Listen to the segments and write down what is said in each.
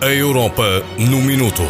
A Europa no Minuto.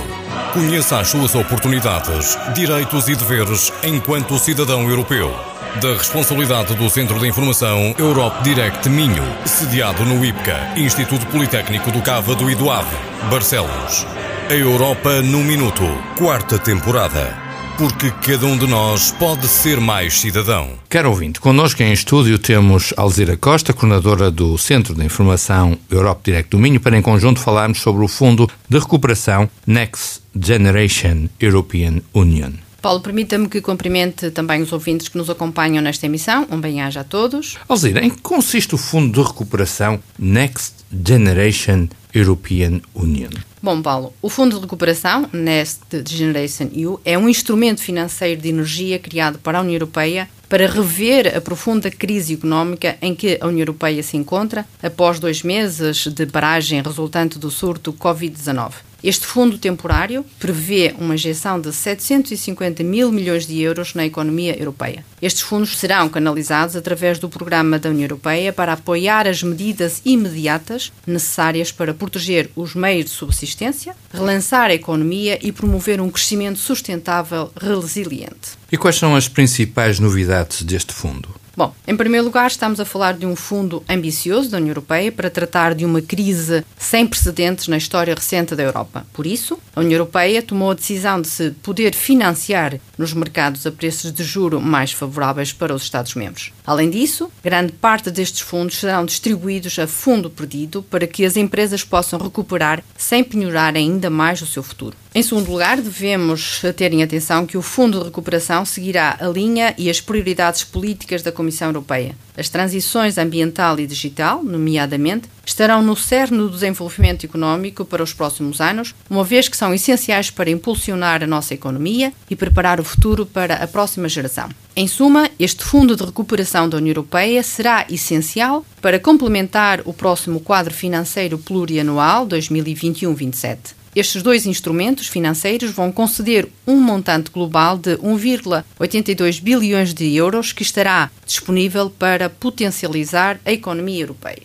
Conheça as suas oportunidades, direitos e deveres enquanto cidadão europeu. Da responsabilidade do Centro de Informação Europe Direct Minho, sediado no IPCA, Instituto Politécnico do Cávado e do Ave, Barcelos. A Europa no Minuto, quarta temporada porque cada um de nós pode ser mais cidadão. Quero ouvinte, connosco em estúdio temos Alzira Costa, coordenadora do Centro de Informação Europe Direct do Minho, para em conjunto falarmos sobre o Fundo de Recuperação Next Generation European Union. Paulo, permita-me que cumprimente também os ouvintes que nos acompanham nesta emissão. Um bem-aja a todos. Alzira, em que consiste o Fundo de Recuperação Next Generation European Union? Bom, Paulo, o Fundo de Recuperação, Next Generation EU, é um instrumento financeiro de energia criado para a União Europeia para rever a profunda crise económica em que a União Europeia se encontra após dois meses de paragem resultante do surto Covid-19. Este fundo temporário prevê uma injeção de 750 mil milhões de euros na economia europeia. Estes fundos serão canalizados através do programa da União Europeia para apoiar as medidas imediatas necessárias para proteger os meios de subsistência, relançar a economia e promover um crescimento sustentável resiliente. E quais são as principais novidades deste fundo? Bom, em primeiro lugar, estamos a falar de um fundo ambicioso da União Europeia para tratar de uma crise sem precedentes na história recente da Europa. Por isso, a União Europeia tomou a decisão de se poder financiar nos mercados a preços de juro mais favoráveis para os Estados-membros. Além disso, grande parte destes fundos serão distribuídos a fundo perdido para que as empresas possam recuperar sem penhorar ainda mais o seu futuro. Em segundo lugar, devemos ter em atenção que o Fundo de Recuperação seguirá a linha e as prioridades políticas da Comissão Europeia. As transições ambiental e digital, nomeadamente, estarão no cerne do desenvolvimento económico para os próximos anos, uma vez que são essenciais para impulsionar a nossa economia e preparar o futuro para a próxima geração. Em suma, este Fundo de Recuperação da União Europeia será essencial para complementar o próximo quadro financeiro plurianual 2021-27. Estes dois instrumentos financeiros vão conceder um montante global de 1,82 bilhões de euros que estará disponível para potencializar a economia europeia.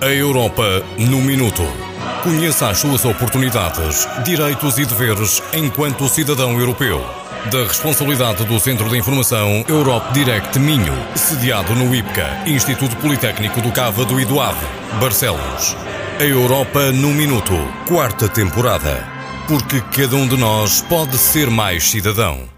A Europa no Minuto. Conheça as suas oportunidades, direitos e deveres enquanto cidadão europeu. Da responsabilidade do Centro de Informação Europe Direct Minho, sediado no IPCA, Instituto Politécnico do Cávado e do Ave, Barcelos. A Europa no Minuto, quarta temporada. Porque cada um de nós pode ser mais cidadão.